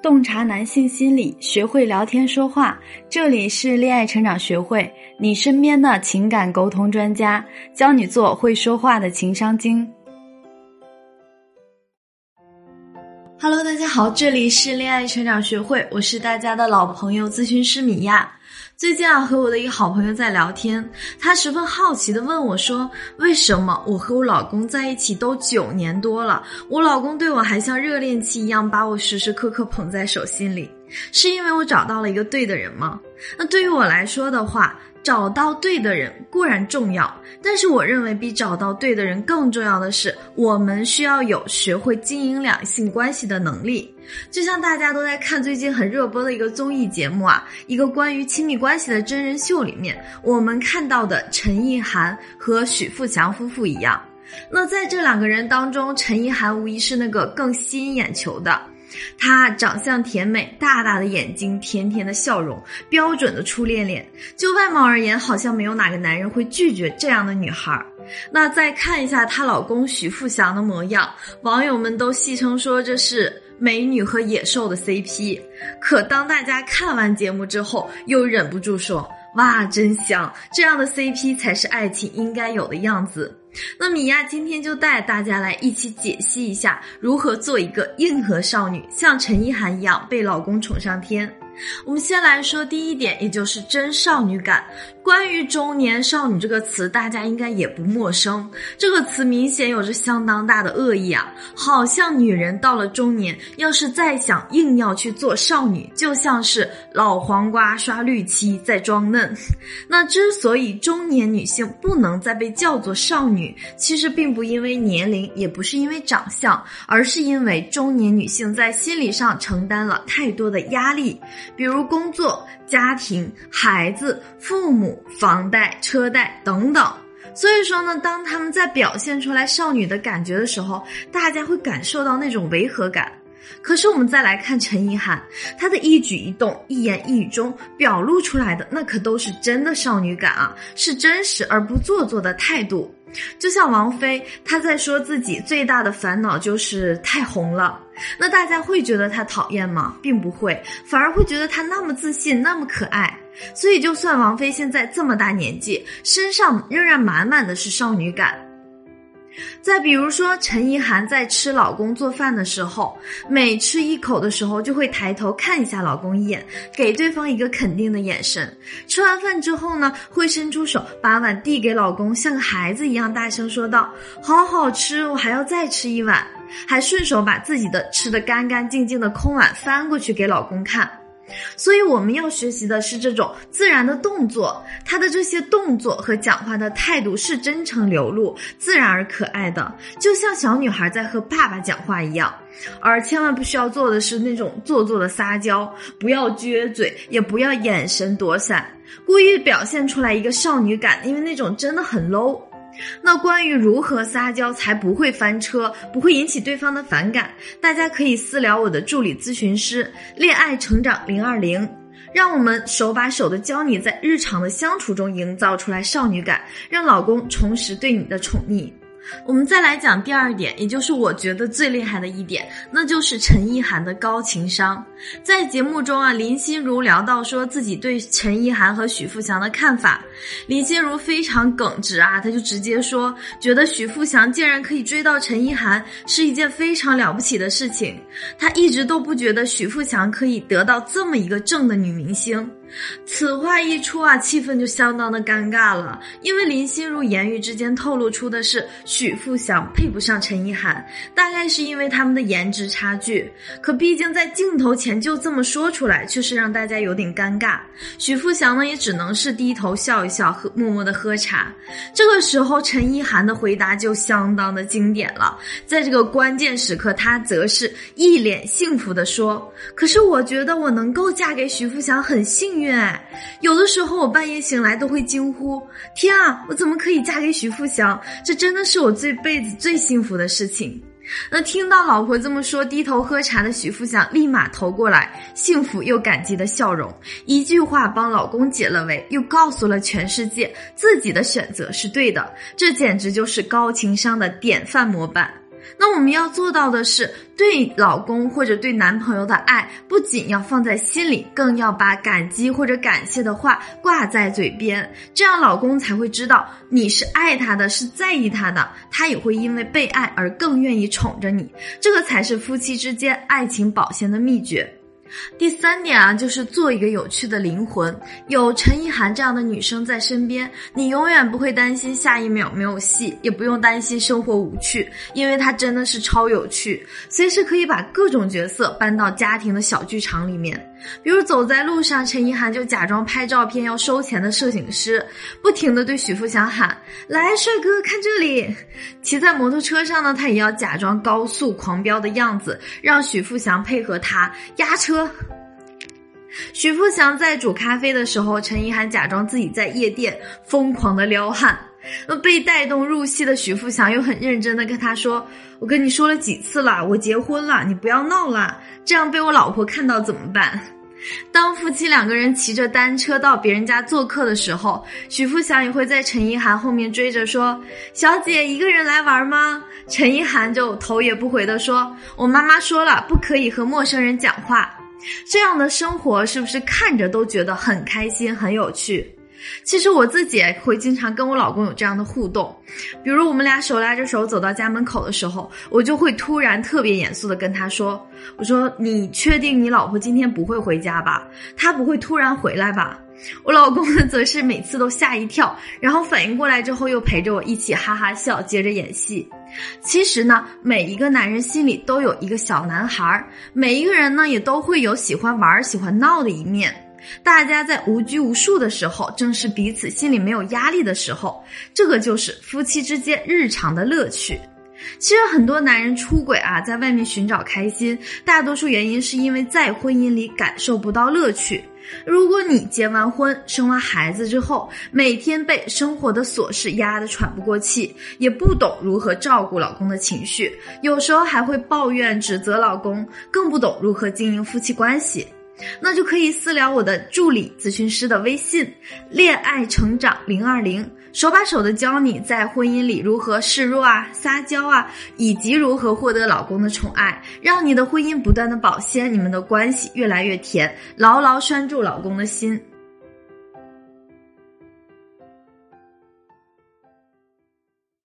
洞察男性心理，学会聊天说话。这里是恋爱成长学会，你身边的情感沟通专家，教你做会说话的情商精。Hello，大家好，这里是恋爱成长学会，我是大家的老朋友咨询师米娅。最近啊，和我的一个好朋友在聊天，他十分好奇的问我说：“为什么我和我老公在一起都九年多了，我老公对我还像热恋期一样，把我时时刻刻捧在手心里？是因为我找到了一个对的人吗？”那对于我来说的话，找到对的人固然重要，但是我认为比找到对的人更重要的是，我们需要有学会经营两性关系的能力。就像大家都在看最近很热播的一个综艺节目啊，一个关于亲密关系的真人秀里面，我们看到的陈意涵和许富强夫妇一样。那在这两个人当中，陈意涵无疑是那个更吸引眼球的。她长相甜美，大大的眼睛，甜甜的笑容，标准的初恋脸。就外貌而言，好像没有哪个男人会拒绝这样的女孩。那再看一下她老公许富祥的模样，网友们都戏称说这是美女和野兽的 CP。可当大家看完节目之后，又忍不住说：“哇，真香！这样的 CP 才是爱情应该有的样子。”那米娅今天就带大家来一起解析一下，如何做一个硬核少女，像陈意涵一样被老公宠上天。我们先来说第一点，也就是真少女感。关于“中年少女”这个词，大家应该也不陌生。这个词明显有着相当大的恶意啊，好像女人到了中年，要是再想硬要去做少女，就像是老黄瓜刷绿漆在装嫩。那之所以中年女性不能再被叫做少女，其实并不因为年龄，也不是因为长相，而是因为中年女性在心理上承担了太多的压力，比如工作。家庭、孩子、父母、房贷、车贷等等，所以说呢，当他们在表现出来少女的感觉的时候，大家会感受到那种违和感。可是我们再来看陈意涵，她的一举一动、一言一语中表露出来的，那可都是真的少女感啊，是真实而不做作的态度。就像王菲，她在说自己最大的烦恼就是太红了。那大家会觉得她讨厌吗？并不会，反而会觉得她那么自信，那么可爱。所以，就算王菲现在这么大年纪，身上仍然满满的是少女感。再比如说，陈意涵在吃老公做饭的时候，每吃一口的时候就会抬头看一下老公一眼，给对方一个肯定的眼神。吃完饭之后呢，会伸出手把碗递给老公，像个孩子一样大声说道：“好好吃，我还要再吃一碗。”还顺手把自己的吃的干干净净的空碗翻过去给老公看。所以我们要学习的是这种自然的动作，他的这些动作和讲话的态度是真诚流露、自然而可爱的，就像小女孩在和爸爸讲话一样。而千万不需要做的是那种做作的撒娇，不要撅嘴，也不要眼神躲闪，故意表现出来一个少女感，因为那种真的很 low。那关于如何撒娇才不会翻车，不会引起对方的反感，大家可以私聊我的助理咨询师恋爱成长零二零，让我们手把手的教你在日常的相处中营造出来少女感，让老公重拾对你的宠溺。我们再来讲第二点，也就是我觉得最厉害的一点，那就是陈意涵的高情商。在节目中啊，林心如聊到说自己对陈意涵和许富祥的看法，林心如非常耿直啊，她就直接说，觉得许富祥竟然可以追到陈意涵是一件非常了不起的事情。她一直都不觉得许富祥可以得到这么一个正的女明星。此话一出啊，气氛就相当的尴尬了。因为林心如言语之间透露出的是许富祥配不上陈意涵，大概是因为他们的颜值差距。可毕竟在镜头前就这么说出来，确实让大家有点尴尬。许富祥呢，也只能是低头笑一笑，喝默默的喝茶。这个时候，陈意涵的回答就相当的经典了。在这个关键时刻，她则是一脸幸福的说：“可是我觉得我能够嫁给许富祥，很幸。”运哎，有的时候我半夜醒来都会惊呼：天啊，我怎么可以嫁给徐富祥？这真的是我这辈子最幸福的事情。那听到老婆这么说，低头喝茶的许富祥立马投过来，幸福又感激的笑容，一句话帮老公解了围，又告诉了全世界自己的选择是对的。这简直就是高情商的典范模板。那我们要做到的是，对老公或者对男朋友的爱，不仅要放在心里，更要把感激或者感谢的话挂在嘴边，这样老公才会知道你是爱他的，是在意他的，他也会因为被爱而更愿意宠着你。这个才是夫妻之间爱情保鲜的秘诀。第三点啊，就是做一个有趣的灵魂。有陈意涵这样的女生在身边，你永远不会担心下一秒没有戏，也不用担心生活无趣，因为她真的是超有趣，随时可以把各种角色搬到家庭的小剧场里面。比如走在路上，陈意涵就假装拍照片要收钱的摄影师，不停地对许富祥喊：“来，帅哥，看这里！”骑在摩托车上呢，他也要假装高速狂飙的样子，让许富祥配合他压车。许富祥在煮咖啡的时候，陈意涵假装自己在夜店疯狂的撩汉，那被带动入戏的许富祥又很认真的跟他说：“我跟你说了几次了，我结婚了，你不要闹了，这样被我老婆看到怎么办？”当夫妻两个人骑着单车到别人家做客的时候，许富祥也会在陈意涵后面追着说：“小姐一个人来玩吗？”陈意涵就头也不回的说：“我妈妈说了，不可以和陌生人讲话。”这样的生活是不是看着都觉得很开心、很有趣？其实我自己也会经常跟我老公有这样的互动，比如我们俩手拉着手走到家门口的时候，我就会突然特别严肃的跟他说：“我说你确定你老婆今天不会回家吧？她不会突然回来吧？”我老公呢，则是每次都吓一跳，然后反应过来之后又陪着我一起哈哈笑，接着演戏。其实呢，每一个男人心里都有一个小男孩，每一个人呢也都会有喜欢玩、喜欢闹的一面。大家在无拘无束的时候，正是彼此心里没有压力的时候，这个就是夫妻之间日常的乐趣。其实很多男人出轨啊，在外面寻找开心，大多数原因是因为在婚姻里感受不到乐趣。如果你结完婚、生完孩子之后，每天被生活的琐事压得喘不过气，也不懂如何照顾老公的情绪，有时候还会抱怨指责老公，更不懂如何经营夫妻关系。那就可以私聊我的助理咨询师的微信“恋爱成长零二零”，手把手的教你在婚姻里如何示弱啊、撒娇啊，以及如何获得老公的宠爱，让你的婚姻不断的保鲜，你们的关系越来越甜，牢牢拴住老公的心。